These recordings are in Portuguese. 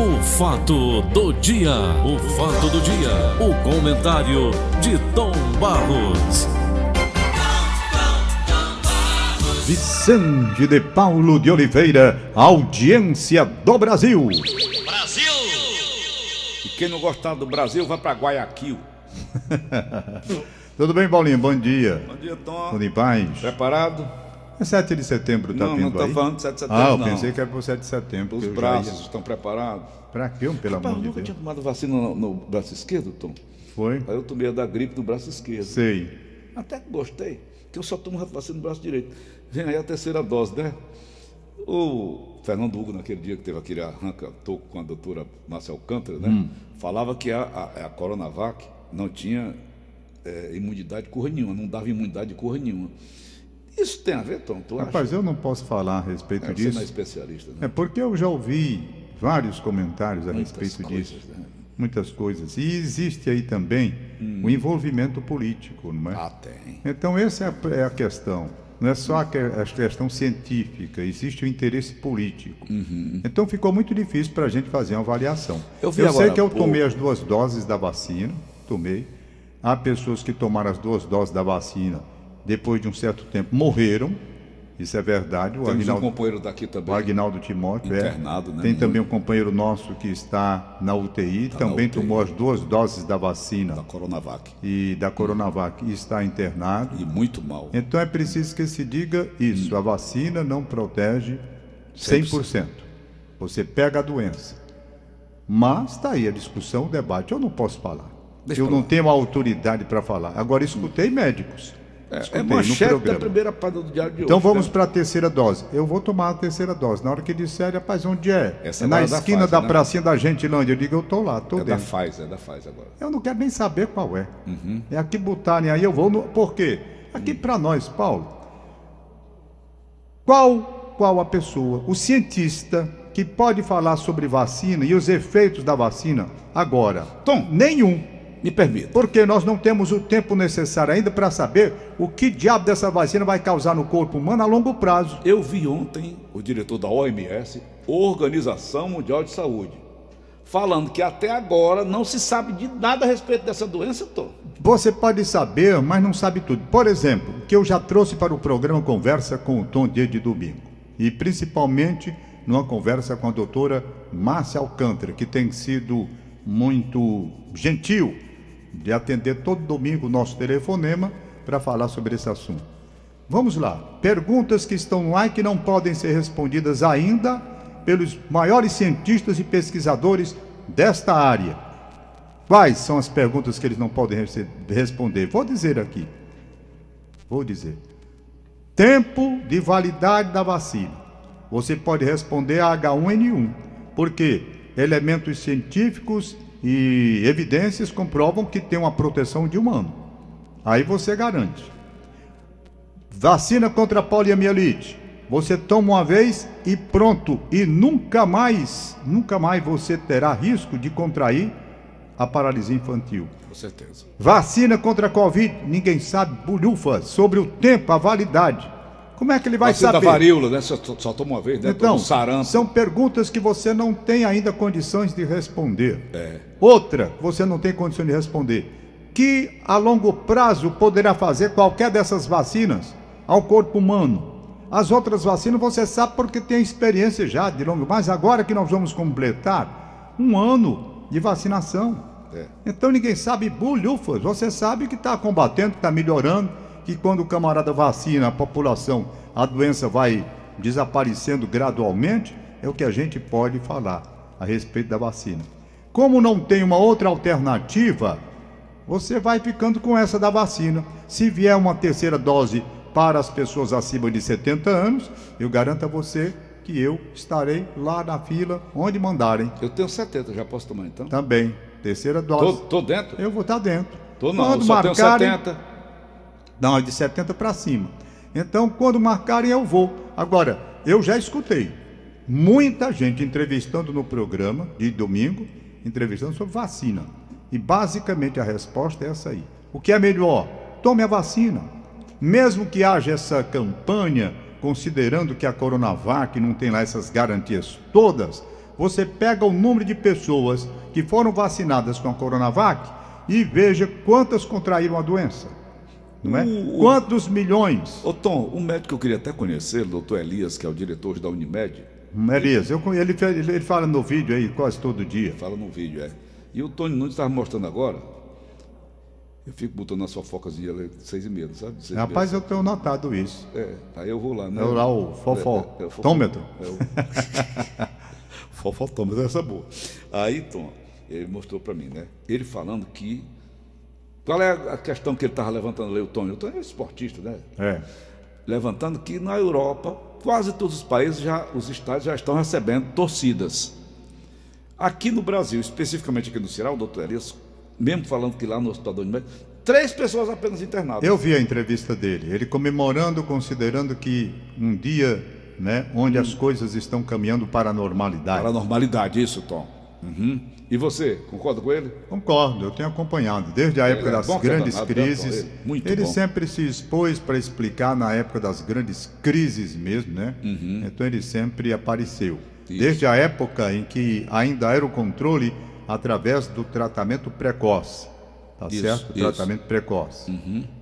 O fato do dia, o fato do dia, o comentário de Tom Barros. Vicente de Paulo de Oliveira, audiência do Brasil. Brasil! E quem não gostar do Brasil vai para Guayaquil. Tudo bem, Paulinho? Bom dia. Bom dia, Tom. Tudo em paz? Preparado? É 7 de setembro, tá não, vindo não tô aí? falando de 7 de setembro, Ah, eu não. pensei que era pro 7 de setembro. Os eu braços ia- estão preparados? Pra quê, pelo Rapaz, amor eu de nunca Deus? tinha tomado vacina no, no braço esquerdo, Tom. Foi? Aí eu tomei a da gripe no braço esquerdo. Sei. Até que gostei, que eu só tomo vacina no braço direito. Vem aí a terceira dose, né? O Fernando Hugo, naquele dia que teve aquele arranca toco com a doutora Márcia Alcântara, né? Hum. Falava que a, a, a Coronavac não tinha eh, imunidade de cor nenhuma, não dava imunidade de cor nenhuma. Isso tem a ver, Tom? Tu Rapaz, acha? eu não posso falar a respeito É, você disso. não é especialista, né? É porque eu já ouvi vários comentários a Muitas respeito coisas, disso. né? Muitas coisas. E existe aí também o envolvimento político, não é? Hum. Ah, tem. Então, essa é a, é a questão. Não é só a, que- a questão científica, existe o interesse político. Então, ficou muito difícil para a gente fazer uma avaliação. Uhum. Eu vi sei que eu pouco- tomei as duas doses da vacina, tomei. Há pessoas que tomaram as duas doses da vacina, depois de um certo tempo, morreram. Isso é verdade. O Temos um Aguinaldo, companheiro daqui também. o Aguinaldo Timóteo é. Internado, né? Tem também um companheiro nosso que está na UTI, Tá na também UTI. tomou as duas doses da vacina Da Coronavac. e da Coronavac e está internado. E muito mal. Então é preciso que se diga isso: a vacina não protege 100%. Você pega a doença. Mas está aí a discussão, o debate. Eu não posso falar. Deixa eu não tenho autoridade para falar. Agora, escutei médicos. É, Escutei é manchete da primeira página do Diário de Então hoje. vamos né? para a terceira dose. Eu vou tomar a terceira dose. Na hora que disser, rapaz, onde é? Essa é na é da esquina Pfizer, da né? pracinha da Gentilândia. Eu digo, eu estou lá, estou É da dentro. Pfizer, é da Pfizer agora. Eu não quero nem saber qual é. Uhum. É aqui botarem aí, eu vou no. Por quê? Aqui para nós, Paulo. Qual, qual a pessoa, o cientista que pode falar sobre vacina e os efeitos da vacina agora? Tom. Nenhum. Me permita. Porque nós não temos o tempo necessário ainda para saber o que diabo dessa vacina vai causar no corpo humano a longo prazo. Eu vi ontem o diretor da OMS, Organização Mundial de Saúde, falando que até agora não se sabe de nada a respeito dessa doença, Tom. Você pode saber, mas não sabe tudo. Por exemplo, o que eu já trouxe para o programa Conversa com o Tom dia de domingo. E principalmente numa conversa com a doutora Márcia Alcântara, que tem sido muito gentil de atender todo domingo o nosso telefonema para falar sobre esse assunto. Vamos lá. Perguntas que estão ar e que não podem ser respondidas ainda pelos maiores cientistas e pesquisadores desta área. Quais são as perguntas que eles não podem responder? Vou dizer aqui. Vou dizer. Tempo de validade da vacina. Você pode responder a H1N1, porque elementos científicos e evidências comprovam que tem uma proteção de um ano. Aí você garante. Vacina contra a poliomielite. Você toma uma vez e pronto. E nunca mais, nunca mais você terá risco de contrair a paralisia infantil. Com certeza. Vacina contra a Covid, ninguém sabe, bulhufa, sobre o tempo, a validade. Como é que ele vai Vacina saber? da varíola, né? Só, só toma uma vez, né? Então, sarampo. são perguntas que você não tem ainda condições de responder. É. Outra, você não tem condições de responder. Que a longo prazo poderá fazer qualquer dessas vacinas ao corpo humano? As outras vacinas você sabe porque tem experiência já de longo, mas agora que nós vamos completar um ano de vacinação. É. Então ninguém sabe bulhufas. Você sabe que está combatendo, que está melhorando, que quando o camarada vacina a população, a doença vai desaparecendo gradualmente, é o que a gente pode falar a respeito da vacina. Como não tem uma outra alternativa, você vai ficando com essa da vacina. Se vier uma terceira dose para as pessoas acima de 70 anos, eu garanto a você que eu estarei lá na fila onde mandarem. Eu tenho 70, já posso tomar então? Também. Terceira Tô, dose. tô dentro? Eu vou estar dentro. Tô não, Quando eu só tenho marcarem- 70. Não, é de 70 para cima. Então, quando marcarem, eu vou. Agora, eu já escutei muita gente entrevistando no programa de domingo, entrevistando sobre vacina. E basicamente a resposta é essa aí. O que é melhor? Tome a vacina. Mesmo que haja essa campanha, considerando que a Coronavac não tem lá essas garantias todas, você pega o número de pessoas que foram vacinadas com a Coronavac e veja quantas contraíram a doença. Não é? O- Quantos milhões? Ô Tom, um médico que eu queria até conhecer, o doutor Elias, que é o diretor da Unimed, Elias, eu, ele, ele, ele fala no vídeo aí quase todo dia. fala no vídeo, é. E o Tony Nunes estava mostrando agora. Eu fico botando as fofocas de seis e meia, sabe? Seis. Rapaz, eu tenho notado isso. É, aí eu vou lá, né? É lá o É, é, é o fofotômetro. É o... fofotômetro, essa é boa. Aí, Tom, ele mostrou para mim, né? Ele falando que. Qual é a questão que ele estava levantando ali, o Tony? O Tony é esportista, né? É. Levantando que na Europa, quase todos os países, já, os estados já estão recebendo torcidas. Aqui no Brasil, especificamente aqui no Ceará, o doutor Elias, mesmo falando que lá no Hospital da Unimed, três pessoas apenas internadas. Eu vi a entrevista dele, ele comemorando, considerando que um dia, né, onde as coisas estão caminhando para a normalidade. Para a normalidade, isso, Tom. Uhum. E você, concorda com ele? Concordo, eu tenho acompanhado desde a Ele época é das é grandes danado, crises. Ele- muito ele sempre se expôs para explicar na época das grandes crises mesmo, né? Então ele sempre apareceu. Uhum. Isso. Desde a época em que ainda era o controle através do tratamento precoce. Tá Isso, certo? isso. Uhum. Tratamento precoce.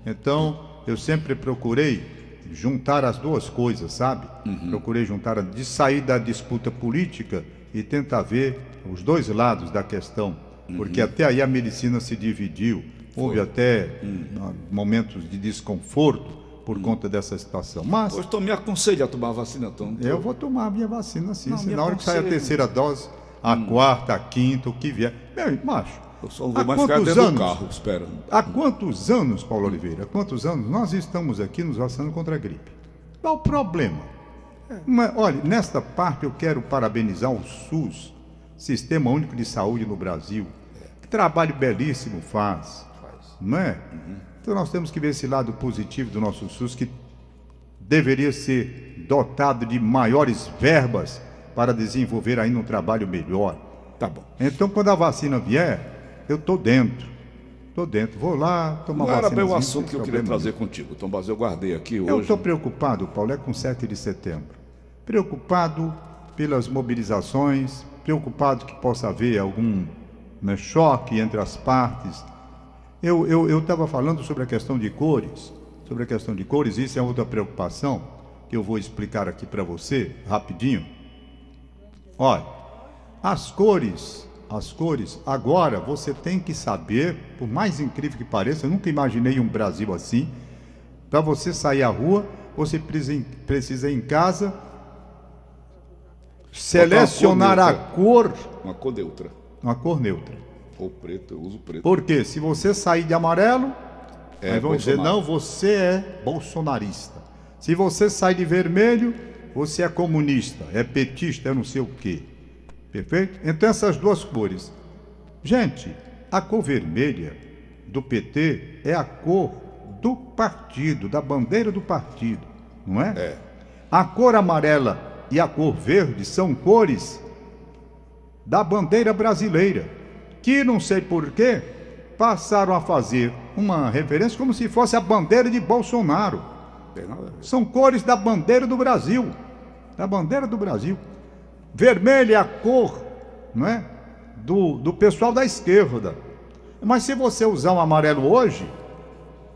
Então, eu sempre procurei juntar as duas coisas, sabe? Uhum. Procurei juntar, de sair da disputa política e tentar ver os dois lados da questão, porque até aí a medicina se dividiu. Houve até ah, momentos de desconforto por conta dessa situação. Mas Hoje, Tom, me aconselha a tomar a vacina, Tom. eu vou tomar a minha vacina sim. Não, se na hora que sair a terceira dose, a quarta, a quinta, o que vier. Meu, macho, Eu só não vou há mais ficar dentro anos? do carro, espera. Há quantos anos, Paulo Oliveira, há quantos anos nós estamos aqui nos vacinando contra a gripe? Qual o problema? Mas, olha, nesta parte eu quero parabenizar o SUS, Sistema Único de Saúde no Brasil. Que trabalho belíssimo faz. Não é? Então nós temos que ver esse lado positivo do nosso SUS, que deveria ser dotado de maiores verbas para desenvolver ainda um trabalho melhor. Tá bom. Então, quando a vacina vier, eu tô dentro. Tô dentro. Vou lá tomar Não era vacina. bem o assunto que eu queria trazer contigo, Tom Bazio. Eu guardei aqui Eu hoje. estou preocupado, Paulo, é com 7 de setembro. Preocupado pelas mobilizações, preocupado que possa haver algum né, choque entre as partes. Eu estava falando sobre a questão de cores, sobre a questão de cores, isso é outra preocupação que eu vou explicar aqui para você, rapidinho. Olha, as cores, as cores, agora você tem que saber, por mais incrível que pareça, eu nunca imaginei um Brasil assim. Para você sair à rua, você precisa, em casa selecionar a cor, Uma cor neutra. uma cor neutra. Ou preto, eu uso preto. Porque se você sair de amarelo, É, aí vão dizer, Bolsonaro. não, você é bolsonarista. Se você sai de vermelho, você é comunista, é petista, é não sei o quê. Perfeito? Então essas duas cores. Gente, a cor vermelha do PT é a cor do partido, da bandeira do partido, não é? É. A cor amarela e a cor verde são cores da bandeira brasileira, que não sei porquê passaram a fazer uma referência como se fosse a bandeira de Bolsonaro. São cores da bandeira do Brasil. Da bandeira do Brasil. Vermelho é a cor, não é? Do, do pessoal da esquerda. Mas se você usar um amarelo hoje,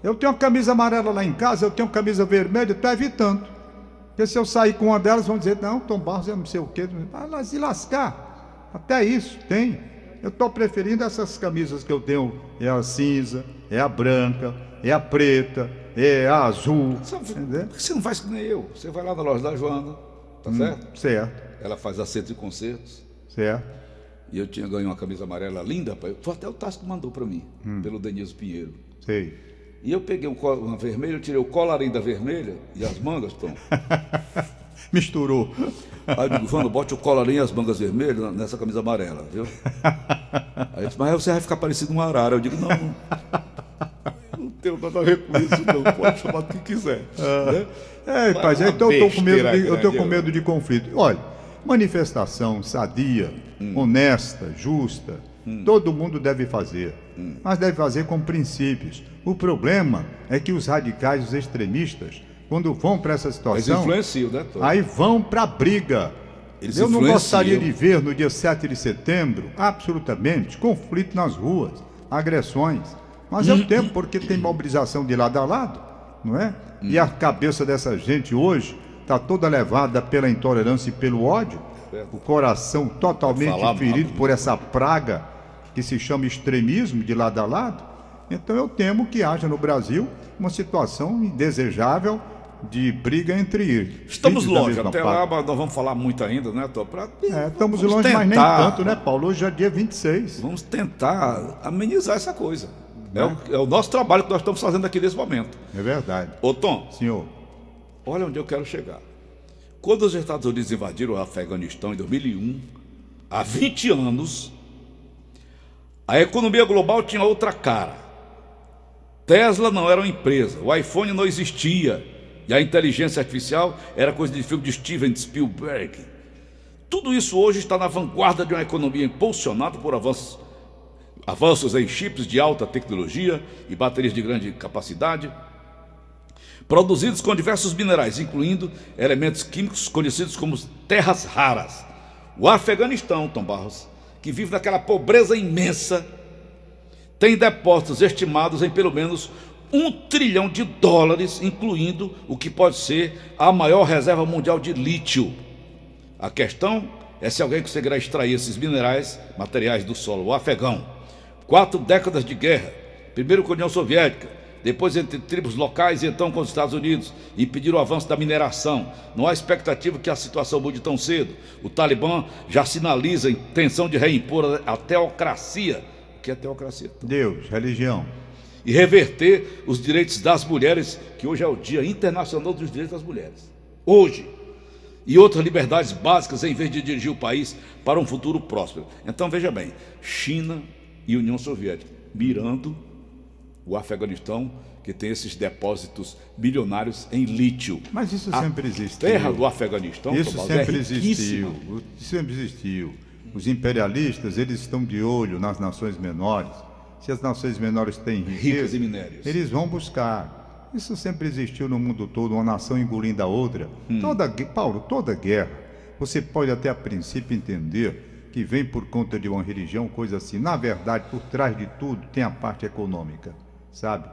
eu tenho uma camisa amarela lá em casa, eu tenho camisa vermelha, estou evitando. Porque se eu sair com uma delas, vão dizer, não, Tom Barros é não sei o quê. Vai lá se lascar. Até isso tem. Eu estou preferindo essas camisas que eu tenho. É a cinza, é a branca, é a preta, é a azul. Entendeu? por que você não faz que nem eu? Você vai lá na loja da Joana, tá certo? Certo, Ela faz acertos e concertos. certo. E eu tinha ganho uma camisa amarela linda, pai. Foi até o Tasso que mandou para mim, pelo Denilson Pinheiro. Sei. E eu peguei um col- uma vermelha, eu tirei o colarinho da vermelha e as mangas, Tom. Misturou. Aí eu digo, Vando, bote o colarinho e as mangas vermelhas nessa camisa amarela, viu? Aí ele disse, mas aí você vai ficar parecido um arara. Eu digo, não, não. Não tenho nada a ver com isso, não. Pode chamar do que quiser. né? É, rapaz, então eu tô com medo de, eu tô com eu- medo de conflito. Olha, manifestação sadia, Hum. honesta, justa, todo mundo deve fazer. Hum. Mas deve fazer com princípios. O problema é que os radicais, os extremistas, quando vão para essa situação, influencia, né, Tom? aí vão para briga. Eles Eu não influenciam. gostaria de ver no dia 7 de setembro, absolutamente, conflito nas ruas, agressões. Mas é o tempo, porque tem mobilização de lado a lado, não é? E a cabeça dessa gente hoje está toda levada pela intolerância e pelo ódio, o coração totalmente ferido por essa praga que se chama extremismo de lado a lado. Então eu temo que haja no Brasil uma situação indesejável de briga entre eles. Estamos longe, até lá mas nós vamos falar muito ainda, né, Tô? Pra... É, estamos vamos longe, mas nem tentar- tanto, né, Paulo? Hoje é dia 26. Vamos tentar amenizar essa coisa. É o, é o nosso trabalho que nós estamos fazendo aqui nesse momento. É verdade. Ô, Tom, Senhor, olha onde eu quero chegar. Quando os Estados Unidos invadiram o Afeganistão em 2001, há 20 anos, a economia global tinha outra cara. Tesla não era uma empresa, o iPhone não existia e a inteligência artificial era coisa de filme de Steven Spielberg. Tudo isso hoje está na vanguarda de uma economia impulsionada por avanços, avanços em chips de alta tecnologia e baterias de grande capacidade, produzidos com diversos minerais, incluindo elementos químicos conhecidos como terras raras. O Afeganistão, Tom Barros, que vive naquela pobreza imensa, tem depósitos estimados em pelo menos um trilhão de dólares, incluindo o que pode ser a maior reserva mundial de lítio. A questão é se alguém conseguirá extrair esses minerais, materiais do solo afegão. Quatro décadas de guerra, primeiro com a União Soviética, depois entre tribos locais e então com os Estados Unidos, impediram o avanço da mineração. Não há expectativa que a situação mude tão cedo. O Talibã já sinaliza a intenção de reimpor a teocracia. O que é teocracia? Deus, religião. e reverter os direitos das mulheres, que hoje é o Dia Internacional dos Direitos das Mulheres. Hoje. E outras liberdades básicas em vez de dirigir o país para um futuro próspero. Então veja bem, China e União Soviética mirando o Afeganistão, que tem esses depósitos bilionários em lítio. Mas isso A sempre existiu. Terra do Afeganistão, Isso Tomás, sempre é existiu. riquíssima. O- Sempre existiu. Os imperialistas, eles estão de olho nas nações menores. Se as nações menores têm Ricas riqueza, eles vão buscar. Isso sempre existiu no mundo todo, uma nação engolindo a outra. Hum. Toda, Paulo, toda guerra, você pode até a princípio entender que vem por conta de uma religião, coisa assim. Na verdade, por trás de tudo tem a parte econômica, sabe?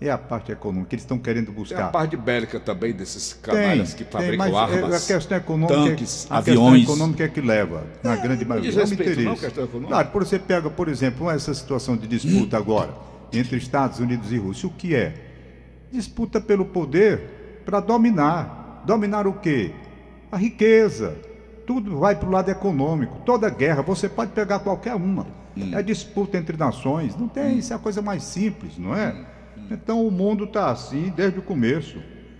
É a parte econômica que eles estão querendo Tem buscar. a parte bélica também desses canalhas que fabricam mas é- armas. a questão econômica, tanques, a aviões. questão econômica é que leva, na grande maioria. Não me respeito, não, questão econômica? Claro, por você pega, por exemplo, essa situação de disputa agora entre Estados Unidos e Rússia, o que é? Disputa pelo poder para dominar. Dominar o quê? A riqueza. Tudo vai para o lado econômico. Toda guerra, você pode pegar qualquer uma. É disputa entre nações. Não tem, isso é a coisa mais simples, não é? Então o mundo está assim desde o começo.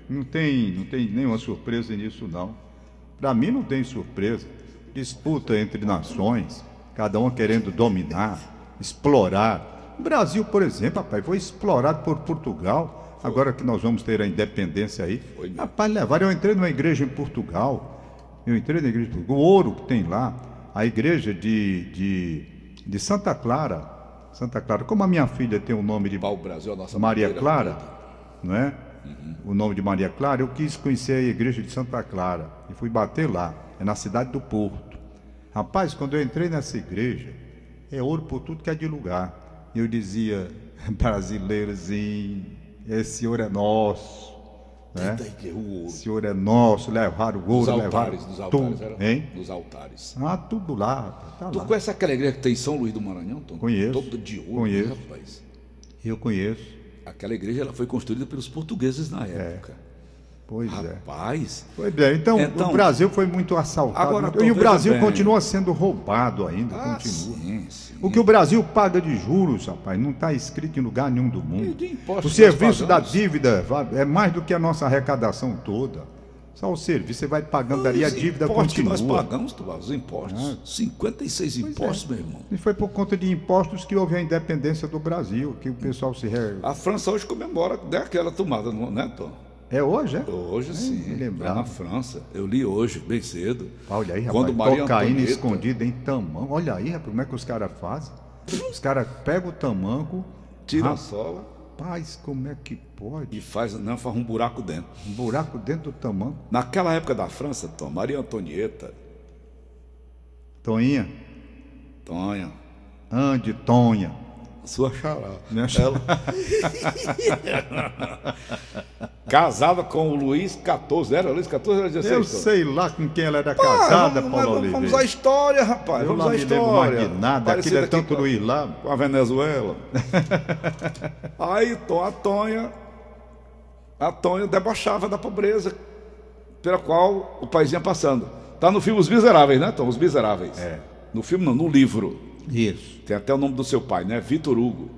Não tem, não tem nenhuma surpresa nisso, não. Para mim não tem surpresa. Disputa entre nações, cada uma querendo dominar, explorar. O Brasil, por exemplo, rapaz, foi explorado por Portugal. Agora que nós vamos ter a independência aí. Rapaz, levaram. Eu entrei numa igreja em Portugal. Eu entrei na igreja de Portugal. O ouro que tem lá, a igreja de, de, de Santa Clara. Santa Clara. Como a minha filha tem o nome de Pau Brasil, nossa Maria. Clara, não é? O nome de Maria Clara, eu quis conhecer a igreja de Santa Clara e fui bater lá, é na cidade do Porto. Rapaz, quando eu entrei nessa igreja, é ouro por tudo que é de lugar. Eu dizia, brasileirozinho, esse ouro é nosso, né? Que o ouro é nosso, levaram o Dos ouro, levaram altares, dos altares, tudo, era? hein? Dos altares. Ah, tudo lá, tá Tu lá. conhece aquela igreja que tem em São Luís do Maranhão, Tom? Conheço. Toda de ouro, Conheço. rapaz? Eu conheço, Aquela igreja ela foi construída pelos portugueses na época. Pois é. Rapaz, Pois é, então, Então- o Brasil foi muito assaltado. Agora, e o Brasil bem. continua sendo roubado ainda, ah, continua. sim, sim. O que o Brasil paga de juros, rapaz, não está escrito em lugar nenhum do mundo. O serviço da dívida é mais do que a nossa arrecadação toda. Só o serviço, você vai pagando ali, a dívida que nós continua. pagamos, Tubal, os impostos. Ah. 56 impostos, meu irmão. E foi por conta de impostos que houve a independência do Brasil, que o pessoal se... Re... A França hoje comemora daquela tomada, não- né, Tom? É hoje, é? Hoje me sim, lembrava. lá na França. Eu li hoje, bem cedo. Olha aí, Quando rapaz, Maria cocaína Antonieta- escondida em tamanco. Olha aí, rapaz, como é que os caras fazem? Os caras pegam o tamanco, Tira a rapaz, sola como é que pode? e faz, não, faz um buraco dentro. Um buraco dentro do tamanco. Naquela época da França, Tom, Maria Antonieta Toinha, Tonha, ande, Tonha. Sua xará. Minha xará. Casada com o Luiz 14, era Luiz 14 ou era 16? Eu Tony? sei lá com quem ela era Ah, casada, vamos, Paulo Oliveira. vamos à história, rapaz. Eu vamos não à história. mais de nada, Parecido aquilo é tanto Luiz lá. com a Venezuela. Aí a Tonha, a Tonha debochava da pobreza pela qual o país ia passando. Tá no filme Os Miseráveis, né, Tom? Os Miseráveis. É. No filme não, no livro. Isso. Tem até o nome do seu pai, né? Vitor Hugo.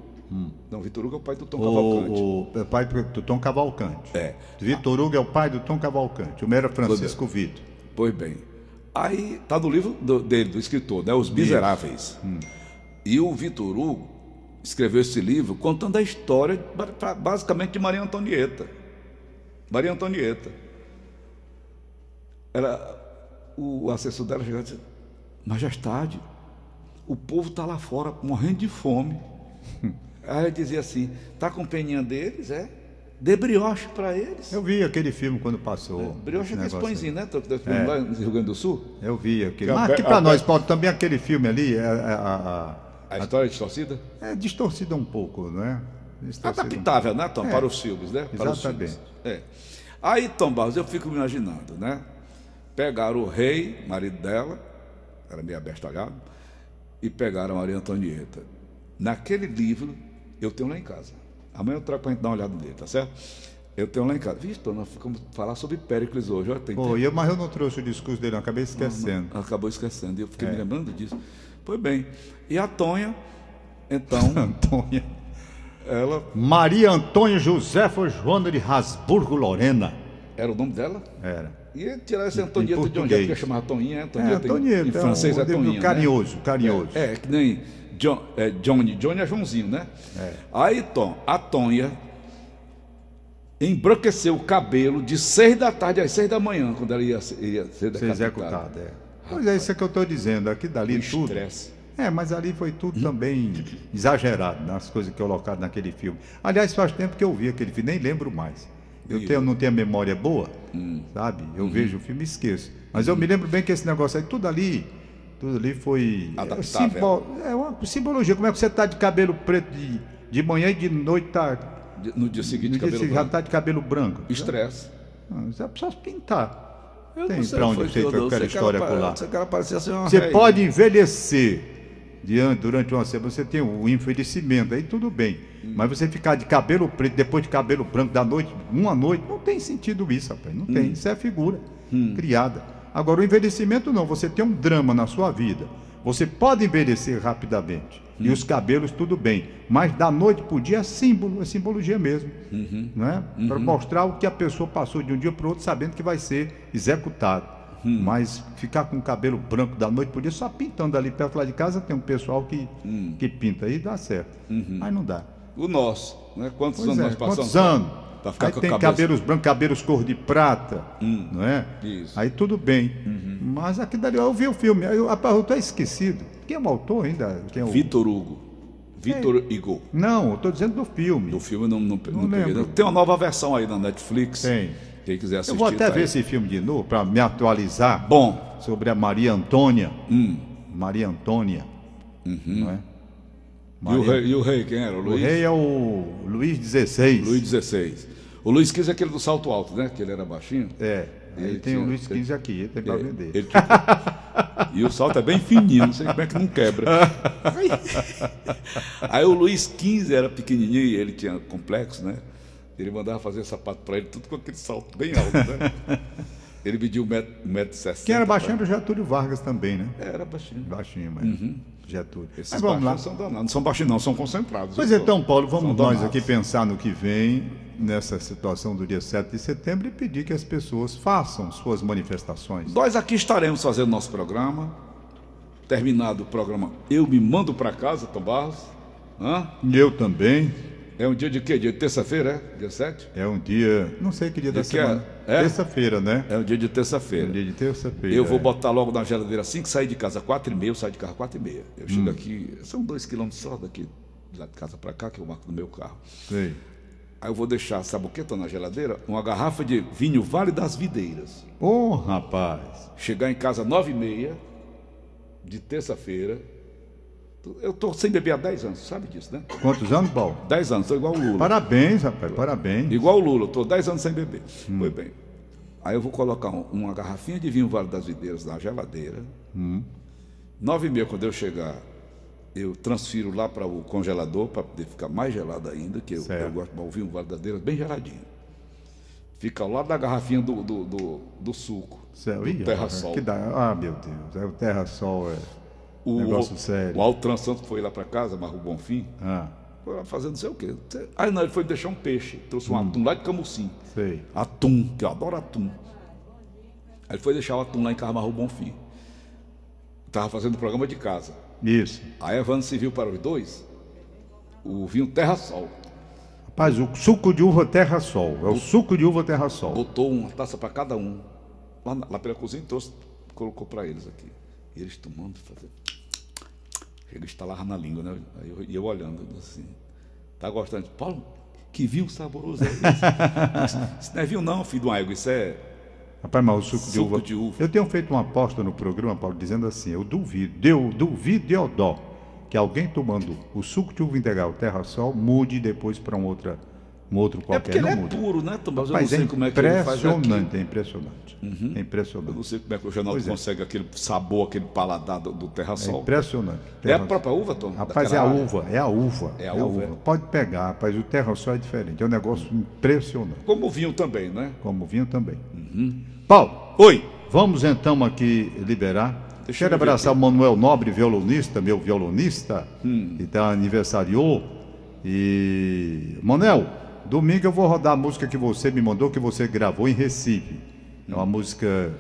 Não, Vitor Hugo é o pai do Tom Cavalcante. O, o, é pai do Tom Cavalcante. É. Vitor Hugo é o pai do Tom Cavalcante. O meu era Francisco Vitor. Pois bem. Aí tá no livro do- dele, do escritor, né? Os Miseráveis. E o Vitor Hugo escreveu esse livro contando a história basicamente de Maria Antonieta. Maria Antonieta. Era o assessor dela chegou e disse: Majestade, o povo está lá fora morrendo de fome. Aí ele dizia assim: tá com peninha deles, é? Dê brioche para eles. Eu vi aquele filme quando passou. Brioche é aquele pãezinho, né? Tô- tô- É. Lá no Rio Grande do Sul. Eu vi aquele. Que Mas a aqui para a nós, Paulo, também aquele filme ali é, é- a- A história distorcida? a- é distorcida um pouco, não é? Distorcida um Adaptável, né, Tom? É. Para os filmes, né? Para os Exatamente. filmes. É. Aí, Tom Barros, eu fico me imaginando, né? Pegaram o rei, marido dela, era meio abestalhado, e pegaram a Maria Antonieta. Naquele livro, eu tenho lá em casa. Amanhã eu trago para a gente dar uma olhada nele, tá certo? Eu tenho lá em casa. Vixe, nós ficamos falar sobre Péricles hoje. Ó, tem, Pô, e eu, mas eu não trouxe o discurso dele, eu acabei esquecendo. Acabou esquecendo. Eu É. fiquei me lembrando disso. Pois bem. E a Tonha, então, Antônia. ela. Maria Antônia Josefa Joana de Habsburgo Lorena. Era o nome dela? Era. E tirar essa Em Antonieta de onde é? Porque chamava Toninha, é É, Antonieta. em- Antonieta. Em francês é, um- Toninha. né? Carinhoso, carinhoso. É, é, que nem John, é, Johnny. Johnny é Joãozinho, né? É. Aí, Tom, a Tonha embranqueceu o cabelo de seis da tarde às seis da manhã, quando ela ia, ser- ia ser Ser decapitada. executado, é. Pois é, isso é que eu estou dizendo. Aqui dali O tudo. estresse. É, mas ali foi tudo também exagerado nas coisas que colocaram naquele filme. Aliás, faz tempo que eu vi aquele filme, nem lembro mais. Eu tenho, não tenho a memória boa, Hum. sabe? Eu Uhum. vejo o filme e esqueço. Mas eu me lembro bem que esse negócio aí, tudo ali, tudo ali foi. é, Adaptável. É uma simbologia. Como é que você está de cabelo preto de, de manhã e de noite tá. De- No dia seguinte, no dia cabelo já branco. está de cabelo branco? Estresse. Ah, Você precisa pintar. Eu Tem não sei pra o onde dou. aquela história por lá. Você pode envelhecer diante, durante uma semana, você tem o envelhecimento, aí tudo bem. Mas você ficar de cabelo preto, depois de cabelo branco da noite, uma noite, não tem sentido isso, rapaz. Não tem. Isso é figura criada. Agora, o envelhecimento não, você tem um drama na sua vida. Você pode envelhecer rapidamente. E os cabelos, tudo bem. Mas da noite para o dia é símbolo, é simbologia mesmo. Não é? Para mostrar o que a pessoa passou de um dia para o outro, sabendo que vai ser executado. Mas ficar com o cabelo branco da noite o dia, só pintando ali perto lá de casa, tem um pessoal que, que pinta aí, dá certo. Mas não dá. O nosso, né? Quantos Pois anos é, nós passamos? quantos anos? Pra ficar Aí com tem cabeça- cabelos brancos, cabelos cor de prata, não é? Isso. Aí tudo bem. Mas aqui dali, eu vi o filme, aí eu, eu tô esquecido. Quem é o autor ainda? Quem é o... Vitor Hugo. Vitor Igor. Não, eu tô dizendo do filme. Do filme não, não, não, Não peguei. Tem uma nova versão aí na Netflix. Tem. Quem quiser assistir. Eu vou até tá ver aí. esse filme de novo para me atualizar Bom. sobre a Maria Antônia. Hum. Maria Antônia. Não é? E o, rei, e o rei, quem era? O O Luiz? rei é o Luiz XVI. Luiz XVI. O Luiz XV é aquele do salto alto, né? Que ele era baixinho. É. Aí Ele tem tinha- o Luiz XV aqui, ele tem para vender. ele tinha- E o salto é bem fininho, não sei como é que não quebra. Aí, aí o Luiz XV era pequenininho e ele tinha complexo, né? Ele mandava fazer sapato para ele, tudo com aquele salto bem alto, né? Ele mediu 1,60m. Quem era baixinho era o Getúlio Vargas também, né? Era baixinho. Baixinho, mas Getúlio. Esses Mas vamos lá. são danados. Não são baixinhos, não, são concentrados. Pois viu? então, Paulo, vamos nós aqui pensar no que vem nessa situação do dia 7 de setembro e pedir que as pessoas façam suas manifestações. Nós aqui estaremos fazendo nosso programa. Terminado o programa, eu me mando para casa, Tom Barros. Hã? E eu também. É um dia de quê? Dia de terça-feira, é? Dia 7? É um dia, não sei que dia da De que é? semana. É? Terça-feira, né? É um dia de É um terça-feira. dia de terça-feira. Eu vou é. botar logo na geladeira assim que sair de casa, quatro e meia, eu saio de carro quatro e meia. Eu Hum. chego aqui, são dois quilômetros só daqui, de lá de casa para cá, que eu marco no meu carro. Sei. Aí eu vou deixar, sabe o que, na geladeira? Uma garrafa de vinho Vale das Videiras. Ô, rapaz. Chegar em casa nove e meia, de terça-feira. Eu estou sem beber há 10 anos, sabe disso, né? Quantos anos, Paulo? 10 anos, estou igual o Lula. Parabéns, rapaz, parabéns. Igual o Lula, estou 10 anos sem beber. Hum. Foi bem. Aí eu vou colocar uma garrafinha de vinho Vale das Videiras na geladeira. Hum. Nove e meia, quando eu chegar, eu transfiro lá para o congelador para poder ficar mais gelado ainda, que eu, eu, gosto de ouvir um Vale das Videiras bem geladinho. Fica ao lado da garrafinha do, do, do, do suco. Céu, do Terra-Sol. Ah, meu Deus, é o Terra-Sol é o, negócio sério. O Altran Santos foi lá para casa, Marro Bonfim. Ah. Foi lá fazer não sei o quê. Aí não, ele foi deixar um peixe. Trouxe um hum. atum lá de Camusim. Sei. Atum, que eu adoro atum. Aí ele foi deixar o atum lá em Carmarro Bonfim. Estava fazendo o programa de casa. Isso. Aí a Evandro se viu para os dois o vinho Terra Sol. Rapaz, o suco de uva Terra Sol. É o suco de uva Terra Sol. Botou uma taça para cada um. Lá, lá pela cozinha trouxe, colocou para eles aqui. E eles tomando, fazendo. Chega a estalar na língua, né? Aí eu, eu olhando assim. Tá gostando? Paulo, que vinho saboroso é esse? isso não é vinho, não, filho do ego. Isso é Rapaz, mas o suco, suco de, uva. de, uva. Eu tenho feito uma aposta no programa, Paulo, dizendo assim: eu duvido, eu duvido de Odó que alguém tomando o suco de uva integral Terra Sol mude depois para um, outra, um outro qualquer. É porque não ele muda. é puro, né, Tom? Mas, mas é como é que ele faz Impressionante, é impressionante. Uhum. É impressionante. Eu não sei como é que o pois é. consegue é. aquele sabor, aquele paladar do, do Terra Sol. É impressionante. Terra é a própria uva, Tom? Rapaz, é a uva, é a uva. É a, é uva. uva. Pode pegar, rapaz, o Terra Sol é diferente. É um negócio impressionante. Como o vinho também, né? Como o vinho também. Uhum. Paulo. Oi. Vamos então aqui liberar. Deixa Quero abraçar o Manuel Nobre, violonista, meu violonista, hum. que está aniversariou. E. Manuel, domingo eu vou rodar a música que você me mandou, que você gravou em Recife. É uma música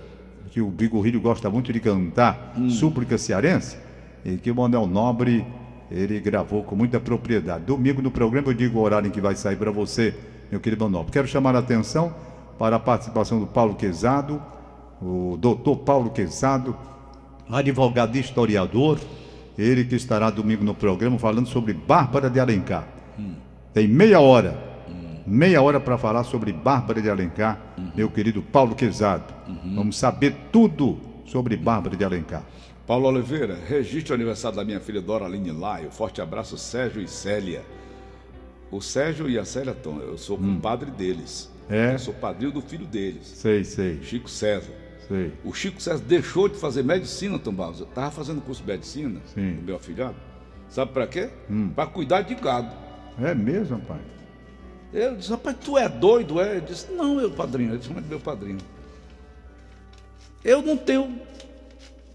que o Bigorrilho gosta muito de cantar, hum. Súplica Cearense, e que o Manuel Nobre ele gravou com muita propriedade. Domingo no programa eu digo o horário em que vai sair para você, meu querido Manuel. Quero chamar a atenção para a participação do Paulo Quezado o doutor Paulo Quezado, advogado e historiador, ele que estará domingo no programa falando sobre Bárbara de Alencar. Hum. Tem meia hora. Meia hora para falar sobre Bárbara de Alencar, uhum. meu querido Paulo Quezado. Uhum. Vamos saber tudo sobre Bárbara de Alencar. Paulo Oliveira, registre o aniversário da minha filha Dora Aline Laio. Forte abraço, Sérgio e Célia. O Sérgio e a Célia, Tom, eu sou hum. compadre deles. É? Eu sou padrinho do filho deles. Sei, sei. Chico César. Sei. O Chico César deixou de fazer medicina, Tom Barros. Eu estava fazendo curso de medicina, Sim. no meu afilhado. Sabe para quê? Hum. Para cuidar de gado. É mesmo, pai? Eu disse, rapaz, tu é doido, é? Ele disse, não, meu padrinho. Ele disse, mas meu padrinho. Eu não tenho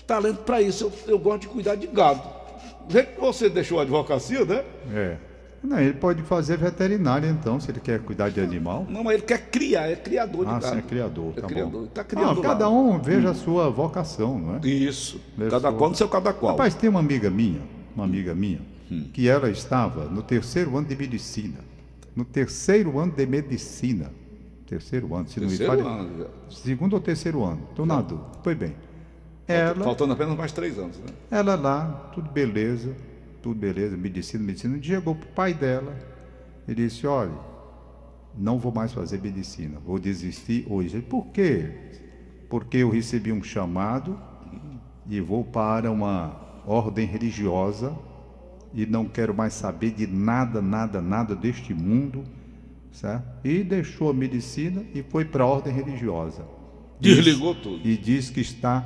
talento para isso, eu, eu gosto de cuidar de gado. Já que você deixou a advocacia, né? É. Não, ele pode fazer veterinário então, se ele quer cuidar de animal. Não, mas ele quer criar, é criador de ah, gado. Sim, é criador, é tá criador. Bom. Tá criando ah, cada um veja hum. a sua vocação, não é? Isso. Veja cada sua... qual no seu cada qual. Rapaz, tem uma amiga minha, uma amiga minha, hum. que ela estava no terceiro ano de medicina. No terceiro ano de medicina. Terceiro ano, se terceiro não me falha. Ano. Segundo ou terceiro ano. Estou na dúvida. Foi bem. Ela, Faltando apenas mais três anos, né? Ela lá, tudo beleza, tudo beleza, medicina, medicina. Chegou para o pai dela e disse: Olha, não vou mais fazer medicina, vou desistir hoje. Por quê? Porque eu recebi um chamado e vou para uma ordem religiosa e não quero mais saber de nada, nada, nada deste mundo. Certo? E deixou a medicina e foi para a ordem religiosa. Desligou tudo. E diz que está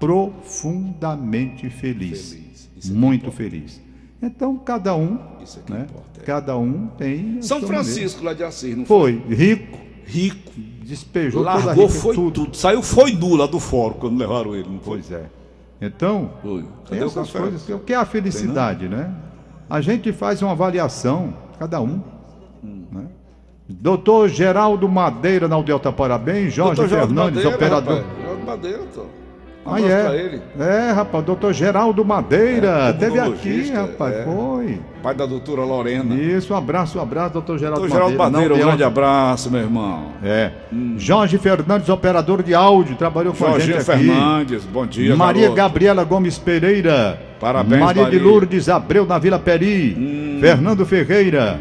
profundamente feliz. feliz. É muito feliz. Então, cada um, Isso é né, importa, é. cada um tem. São Francisco maneira. lá de Assis, não foi? Foi, rico. Rico. Despejou Largou, toda a foi tudo. tudo. Saiu, foi nu lá do fórum quando levaram ele, não foi? Pois é. Então, tem essas coisas. O que é a felicidade, né? A gente faz uma avaliação, cada um. Né? Doutor Geraldo Madeira na Aldeota Parabéns, Jorge Fernandes, Madeira, operador. Rapaz, Geraldo Madeira, então. Um ah, é. ele. É, rapaz, doutor Geraldo Madeira. É, teve aqui, rapaz, é. foi. Pai da doutora Lorena. Isso, um abraço, um abraço, doutor Geraldo doutor Madeira. Geraldo Madeira, um grande abraço, meu irmão. É. Hum. Jorge Fernandes, operador de áudio, trabalhou com Jorginho a gente aqui. Fernandes, bom dia, Maria garoto. Gabriela Gomes Pereira. Parabéns, Maria, Maria de Lourdes Abreu, na Vila Peri. Hum. Fernando Ferreira.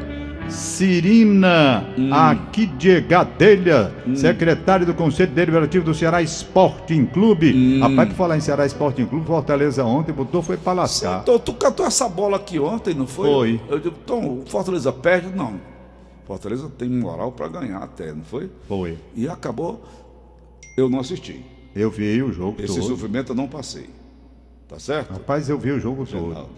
Cirina, aqui de Gadelha, secretário do Conselho Deliberativo do Ceará Sporting Clube. Rapaz, por falar em Ceará Sporting Clube, Fortaleza ontem botou foi pra lascar. Tu, tu cantou essa bola aqui ontem, não foi? Foi. Eu digo, Tom, Fortaleza perde? Não. Fortaleza tem moral para ganhar até, não foi? Foi. E acabou, eu não assisti. Eu vi o jogo Esse todo. sofrimento eu não passei. Tá certo? Rapaz, eu vi o jogo todo. Geraldo.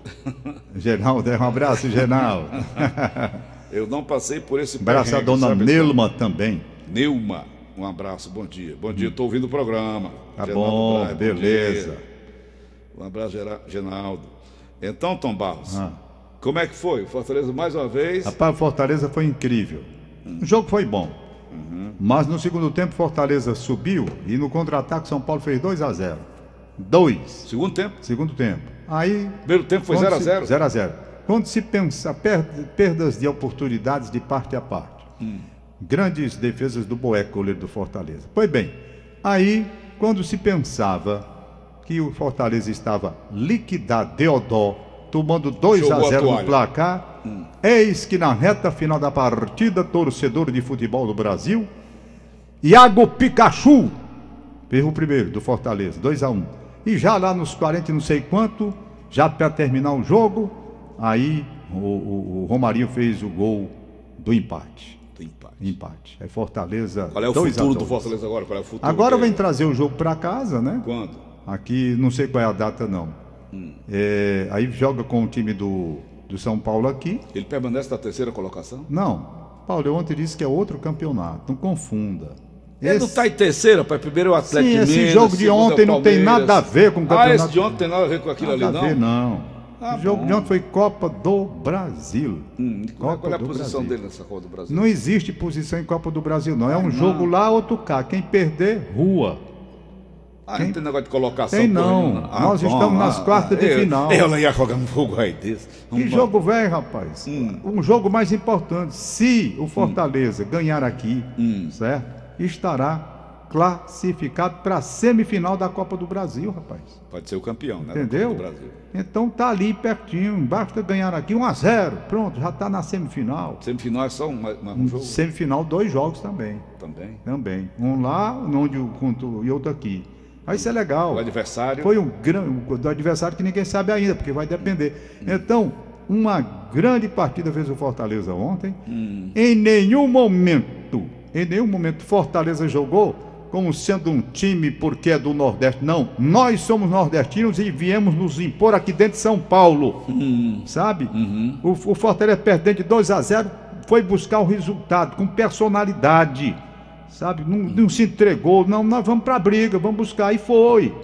Geraldo, é um abraço, Geraldo. Eu não passei por esse abraço a perrengue, dona? Nelma também. Neuma, um abraço, bom dia. Bom dia, estou ouvindo o programa. Tá Geraldo bom, Braz, beleza. dia. Um abraço, Gera- Genaldo. Então, Tom Barros, Ah. como é que foi? O Fortaleza mais uma vez. Rapaz, o Fortaleza foi incrível. O jogo foi bom. Mas no segundo tempo, Fortaleza subiu e no contra-ataque, São Paulo fez 2 a 0 2 Segundo tempo. Segundo tempo. Aí. Primeiro tempo foi quando 0 a se- 0 0 a 0 Quando se pensa per- perdas de oportunidades de parte a parte. Grandes defesas do Boeco, goleiro do Fortaleza. Pois bem, aí, quando se pensava que o Fortaleza estava liquidado, Deodó, tomando 2 a Jogou a 0 no placar, eis que na reta final da partida, torcedor de futebol do Brasil, Iago Pikachu fez o primeiro do Fortaleza, 2 a 1 E já lá nos 40 e não sei quanto, já para terminar o jogo, aí o, o- o Romarinho fez o gol do empate. Do empate. Empate. Aí Fortaleza. Qual é o 2 a futuro do 2. Fortaleza agora? Qual é o futuro? Agora vem trazer o jogo para casa, né? Quando? Aqui, não sei qual é a data não. Hum. É, aí joga com o time do, do São Paulo aqui. Ele permanece na terceira colocação? Não, Paulo, eu ontem disse que é outro campeonato, não confunda. Ele não está em terceira, pai. Primeiro o Atlético Sim, esse Mineiro, jogo de é ontem não tem nada a ver com o Ah, campeonato. esse de ontem tem nada a ver com aquilo Nada ali, a não? ver, não. Ah, o jogo bom. de ontem foi Copa do Brasil. Hum, qual, Copa qual é a posição Brasil. dele nessa Copa do Brasil? Não existe posição em Copa do Brasil, não. É um jogo lá, outro cá. Quem perder, rua. Ah, não tem negócio de colocação. Tem não. Ah, Nós bom, estamos nas quartas de eu- final. Eu não ia jogar um jogo aí desse. Que lá. jogo velho, rapaz. Hum. Um jogo mais importante. Se o Fortaleza ganhar aqui, Hum. certo? Estará classificado para a semifinal da Copa do Brasil, rapaz. Pode ser o campeão, né? Entendeu? Então tá ali pertinho, basta ganhar aqui 1 a 0 Pronto, já tá na semifinal. Semifinal é só um, um jogo Semifinal, dois jogos também. também. Também. Um lá, onde o contra o- e outro aqui. Aí isso é legal. O adversário. Foi um grande do adversário que ninguém sabe ainda, porque vai depender. Então, uma grande partida fez o Fortaleza ontem. Em nenhum momento, em nenhum momento Fortaleza jogou como sendo um time porque é do Nordeste. Não, nós somos nordestinos e viemos nos impor aqui dentro de São Paulo. Sabe? O, o Fortaleza perdendo de 2 a 0 foi buscar o resultado com personalidade. Sabe? Não, não se entregou, não, nós vamos para a briga, vamos buscar, e foi.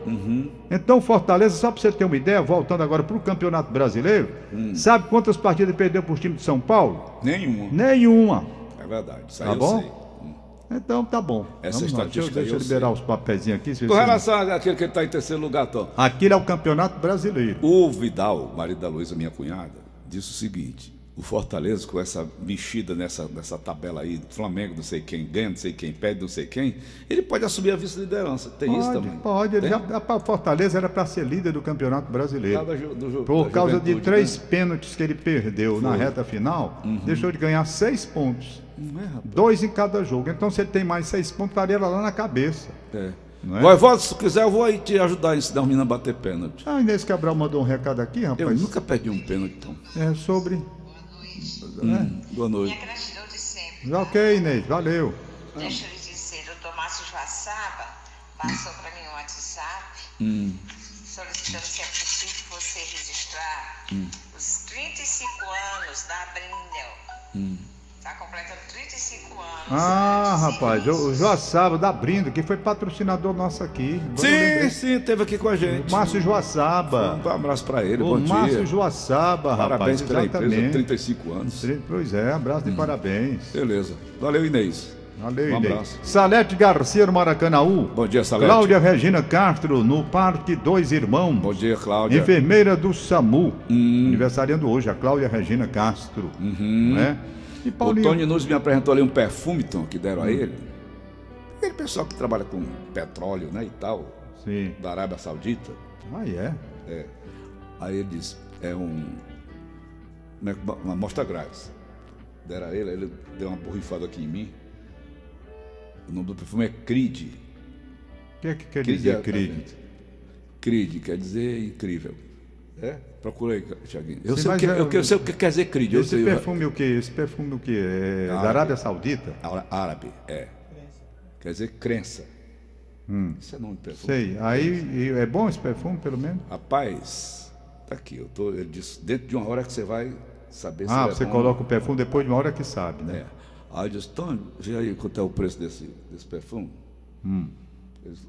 Então, Fortaleza, só para você ter uma ideia, voltando agora para o Campeonato Brasileiro, sabe quantas partidas perdeu para o time de São Paulo? Nenhuma. Nenhuma. É verdade. Isso aí Tá bom? sei. Então tá bom. Essa Vamos lá, estatística Deixa eu, deixa eu liberar sei. os papeizinhos aqui. Com relação àquele que está em terceiro lugar, Tom. Aquilo é o Campeonato Brasileiro. O Vidal, marido da Luísa, minha cunhada, disse o seguinte: o Fortaleza, com essa mexida nessa, nessa tabela aí, Flamengo, não sei quem ganha, não sei quem perde, não sei quem, ele pode assumir a vice-liderança. Tem isso Pode, também? pode. Ele já, a Fortaleza era para ser líder do Campeonato Brasileiro. Lá do ju- Por causa de três né? pênaltis que ele perdeu na Foi. reta final, deixou de ganhar seis pontos. Não é, rapaz? Dois em cada jogo. Então, se ele tem mais seis pontos, estaria lá na cabeça. É. Não é? Voivoda, se tu quiser, eu vou aí te ajudar a ensinar o menino a bater pênalti. Ah, Inês Cabral mandou um recado aqui, Eu rapaz. nunca perdi um pênalti, Tom. É sobre. Hum, boa noite. Minha gratidão de sempre. Ok, Inês, valeu. Deixa eu lhe dizer, o doutor Márcio Joaçaba passou para mim um WhatsApp Hum. solicitando se é possível você registrar Hum. os 35 anos da Brindel. Está completando 35 anos. Ah, Sim, rapaz, o, o Joaçaba da Brindo, que foi patrocinador nosso aqui. Sim, sim, teve aqui com a gente. Márcio Joaçaba. Um abraço pra ele, O bom Márcio dia. Joaçaba, Parabéns rapaz. pela empresa, exatamente. 35 anos. Pois é, abraço de parabéns. Beleza. Valeu, Inês. Valeu, Um Inês. abraço. Salete Garcia no Maracanaú. Bom dia, Salete. Cláudia Regina Castro no Parque Dois Irmãos. Bom dia, Cláudia. Enfermeira do SAMU. Hum. Aniversariando hoje, a Cláudia Regina Castro. Né? E O Paulinho. Tony Nunes me apresentou ali um perfume, Tom, que deram a ele. Aquele pessoal que trabalha com petróleo, né, e tal, Sim. da Arábia Saudita. Ah, é? É. Aí ele disse, é um... é que- Uma mostra grátis. deram a ele, ele deu uma borrifada aqui em mim. O nome do perfume é Creed. O que é que quer Creed dizer é- Creed? Creed quer dizer incrível. É? Procura aí, Tiaguinho. Eu, sei que, é- eu, eu sei o que quer dizer Creed. Eu Esse sei, perfume o quê? Esse perfume o quê? É da Árabe. Arábia Saudita? Ára- Árabe, é. Quer dizer crença. Isso é nome de perfume. Hum. Sei. Aí é bom esse perfume, pelo menos? Rapaz, tá aqui. Eu tô, ele disse, dentro de uma hora que você vai saber se Ah, é você bom. coloca o perfume depois de uma hora que sabe, né? É. Aí eu disse, Tony, vê aí quanto é o preço desse, desse perfume. Hum. Ele disse,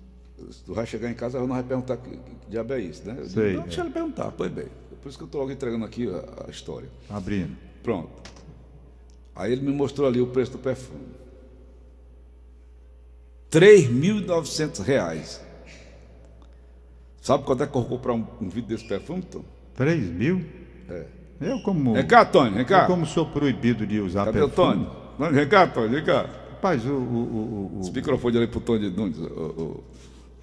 Tu vai chegar em casa, não vai perguntar que, que diabo é isso, né? Eu Sei, disse, não, é. deixa ele perguntar, pois bem. Por isso que eu estou logo entregando aqui a, a história. Abrindo. Pronto. Aí ele me mostrou ali o preço do perfume. 3.900 reais. Sabe quanto é que eu vou comprar um, um vidro desse perfume, Tom? 3 mil? É. Eu como. Vem cá, Tony, vem eu cá. como sou proibido de usar Cadê o perfume. Tony? Não, Vem cá, Tony, vem cá. Rapaz, o. o, o, o- Esse microfone ali pro Tony Nunes. O, o,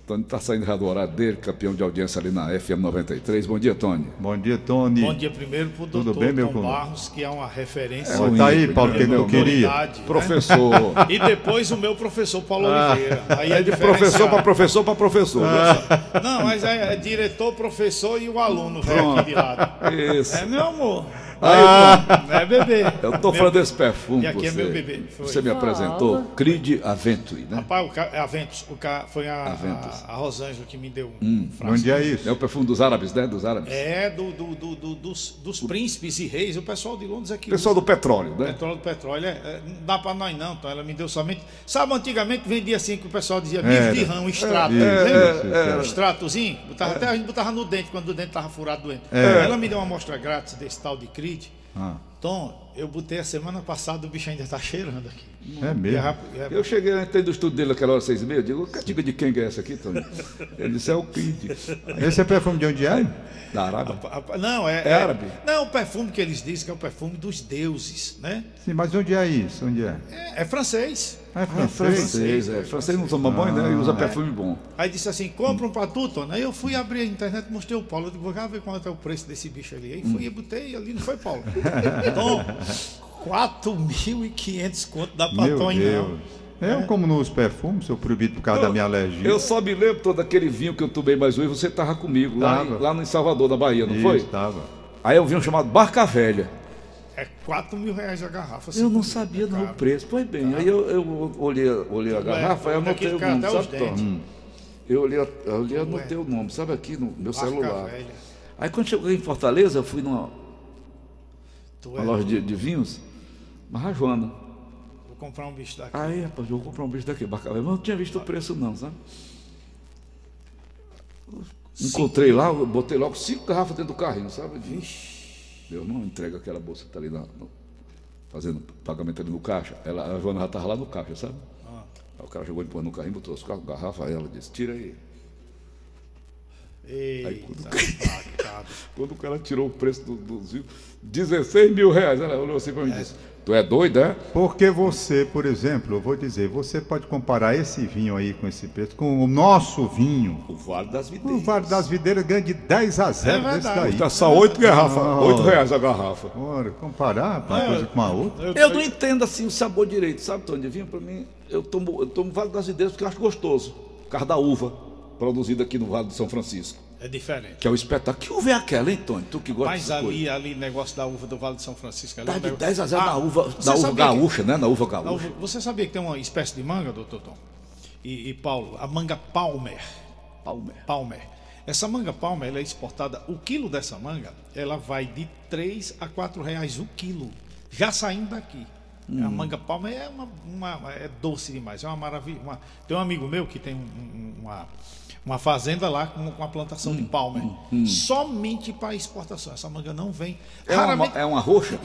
Tony tá saindo já do horário dele, campeão de audiência ali na FM 93. Bom dia, Tony. Bom dia, Tony. Bom dia primeiro para o Tudo doutor bem, meu Tom? Barros, que é uma referência. Ó, tá aí, Paulo, que tu queria? né? Professor. E depois o meu professor Paulo Oliveira. Aí É é de professor para professor para professor. Não, mas é, é diretor, professor e o aluno vem aqui de lado. Isso. É meu amor. Aí, Não é bebê. Eu tô Meu- falando desse perfume. E aqui você, é meu bebê, foi. Você me apresentou Creed Aventuri, né? Rapaz, o ca... é Aventus. O ca... Foi a, Aventus. a, a Rosângela que me deu um frasco. Onde é É isso? o perfume dos árabes, né? Dos árabes. É do, do, do, do- dos, dos príncipes e reis. O pessoal de Londres aqui. Pessoal do petróleo, né? Petróleo do petróleo, é, é, não dá pra nós não, então ela me deu somente. Sabe, antigamente vendia assim que o pessoal dizia bife de rã, um extrato. Um extratozinho, botava, até a gente botava no dente, quando o dente tava furado doente. Ela me deu uma amostra grátis desse tal de Creed. Ah, Tom, eu botei a semana passada, o bicho ainda tá cheirando aqui. é é mesmo. rápido- é- Eu cheguei antes do estúdio dele naquela hora, seis e meia, eu digo, que diga de quem que é essa aqui, Tony? Ele disse, é o Creed. Esse é perfume de onde é? Da Arábia. Rapaz, Não, é, É árabe? Não, o perfume que eles dizem que é o perfume dos deuses, né? Sim, mas onde é isso? Onde é? É, é francês. Ah, é francês? Francês, é. Francês não toma banho, né? E usa perfume bom. Aí disse assim, compra um pra tu. Aí eu fui abrir a internet, mostrei o Paulo. Eu digo, vou já ver quanto é o preço desse bicho ali. Aí fui e botei ali, não foi, Paulo? Tom, 4.500 conto Tony, Deus. não. Eu como nos perfumes, sou proibido por causa da minha alergia. Eu só me lembro todo aquele vinho que eu tomei mais hoje, você estava comigo, lá, em- lá em Salvador, na Bahia, não foi? Estava. Aí eu vi um chamado Barca Velha. É 4 mil reais a garrafa. Eu não sabia é não o caro. preço. Pois bem, aí eu, eu olhei, olhei a garrafa, aí é anotei o nome, sabe. Tom? Eu olhei, eu olhei e anotei o nome, sabe aqui no meu Barca celular. velha. Aí quando cheguei em Fortaleza, eu fui numa uma é, loja de, de vinhos, Marrajuana. Vou comprar um bicho daqui. Aí, rapaz, eu vou comprar um bicho daqui, Barca Velha. Mas eu não tinha visto o preço não, sabe? Encontrei lá, eu botei logo cinco garrafas dentro do carrinho, sabe? Meu irmão entrega aquela bolsa que tá ali na, no- fazendo pagamento ali no caixa. Ela, a Joana já estava lá no caixa, sabe? Aí o cara jogou depois no carrinho, botou as quatro garrafas, aí ela disse, tira aí. Eita, facada. Quando o cara tirou o preço do- dos vinhos, 16 mil reais. Ela olhou assim para mim e disse, tu é doido, é? Porque você, por exemplo, eu vou dizer, você pode comparar esse vinho aí com esse preço com o nosso vinho. O Vale das O Videiras. Vale das Videiras ganha de 10 a 0 É desse daí. Tá só oito garrafas, Ah, oito olha. reais a garrafa. Ora, comparar uma coisa com a outra. Eu não entendo assim o sabor direito, sabe, Tony? De vinho, para mim, eu tomo, eu tomo Vale das Videiras porque eu acho gostoso. Por causa da uva, produzida aqui no Vale de São Francisco. É diferente. Que é o espetáculo. Que uva é aquela, hein, Tony? Tu que gosta Mas dessas coisas. ali, ali, negócio da uva do Vale de São Francisco. ali Dá é um de negócio- 10 a 0 Ah, na uva, na uva sabia que- gaúcha, né? Na uva na gaúcha. uva- Você sabia que tem uma espécie de manga, doutor Tom? E, e Paulo, a manga Palmer. Palmer. Palmer. Essa manga Palmer ela é exportada. O quilo dessa manga, ela vai de 3 a 4 reais o quilo. Já saindo daqui. A manga Palmer é uma, uma- é doce demais, é uma maravilha. uma- tem um amigo meu que tem um- um- uma, uma fazenda lá com, com uma plantação de Palmer. Somente para exportação. Essa manga não vem. É uma, é uma roxa?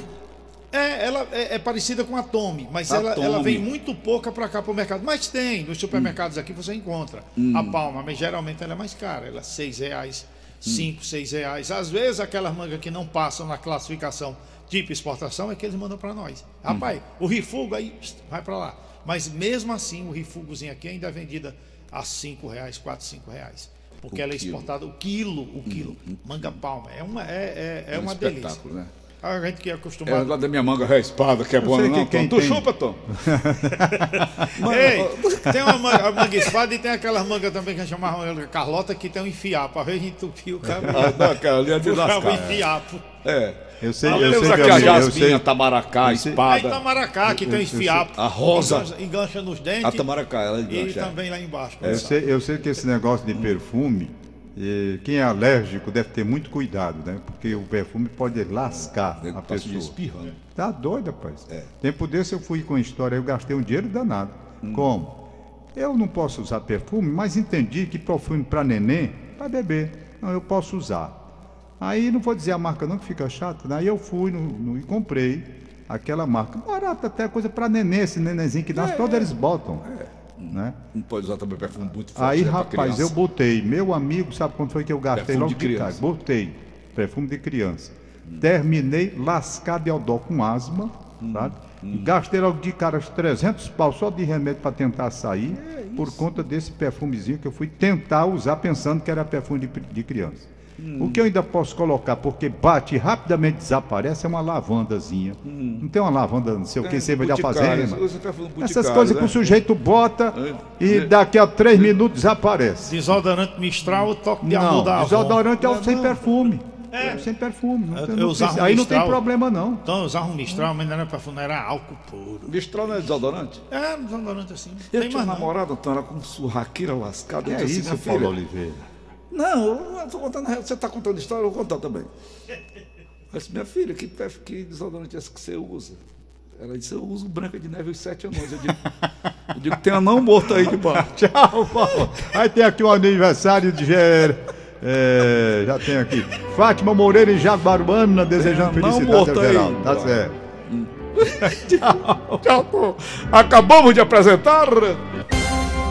é, ela é, é parecida com a Tome, mas A ela, ela Tome. vem muito pouca para cá para o mercado. Mas tem, nos supermercados aqui você encontra a palma, mas geralmente ela é mais cara, ela é seis reais, cinco, seis reais. Às vezes aquelas mangas que não passam na classificação tipo exportação é que eles mandam para nós. Rapaz, o rifugo aí vai para lá. Mas mesmo assim o rifugozinho aqui ainda é vendida a cinco reais, quatro, cinco reais. Porque O ela é quilo. exportada o quilo, o quilo. Manga palma. É uma, é, é, é um uma delícia. espetáculo, né? A gente que é É acostumado. lá da minha manga raspada, que é boa, não, que Tom? Tu tem- chupa, Tom? Ei, tem uma manga, a manga espada e tem aquelas mangas também que a gente chamava Carlota que tem um enfiapo. Às vezes entupir o cabo. Ah, não, aquela ali é de lascar. enfiapo. É. Eu sei, eu sei, aqui meu a sei. tamaracá, espada. Tamaracá, que tem esfiapo. A rosa. Engancha, nos dentes. A tamaracá, ela E engancha. também lá embaixo. Eu sei, eu sei que esse negócio de perfume, quem é alérgico deve ter muito cuidado, né? Porque o perfume pode lascar Nego a pessoa. espirrando. Tá doido, rapaz. É. Tempo desse eu fui com a história, eu gastei um dinheiro danado. Hum. Como? Eu não posso usar perfume, mas entendi que perfume para neném, para bebê, não, eu posso usar. Aí não vou dizer a marca não, que fica chato, né? Aí eu fui no, no- e comprei aquela marca. Barata até coisa para neném, esse nenenzinho que É, nasce, todos eles botam. Né? Não pode usar também perfume muito forte. Aí, né, rapaz, eu botei, meu amigo, sabe quanto foi que eu gastei Perfume logo de criança. Botei perfume de criança. Terminei lascado de odó com asma, Hum, sabe? Gastei logo de cara os 300 pau só de remédio para tentar sair, É por conta desse perfumezinho que eu fui tentar usar pensando que era perfume de, de criança. Hum. O que eu ainda posso colocar, porque bate e rapidamente desaparece, é uma lavandazinha. Não tem uma lavanda, não sei o que, É, você vai da boticários, fazenda. Essas coisas que né? o sujeito bota É. e daqui a três minutos desaparece. Desodorante Mistral, toque de Não, amor da avó. desodorante é o sem perfume. É, sem perfume. Não Eu- tem- eu não usava precisa- aí não tem Mistral. problema, não. Então eu usava um Mistral, mas não era perfume, era álcool puro. Mistral não é desodorante? É, desodorante assim. Eu Tem tinha uma namorada, então, ela com um surraqueira lascada. eu É disse isso, assim, Paulo Oliveira. Não, eu tô contando, você está contando história, eu vou contar também. Eu disse, minha filha, que, que desodorante é esse que você usa? Ela disse, eu uso branca de neve os sete anos. Eu digo, eu digo tem anão morto aí debaixo. Tchau, Paulo. Aí tem aqui o aniversário de. É, já tem aqui. Fátima Moreira e Jaguaruana desejando felicidade ao aí. geral. Tá certo. Tchau, pô. Acabamos de apresentar.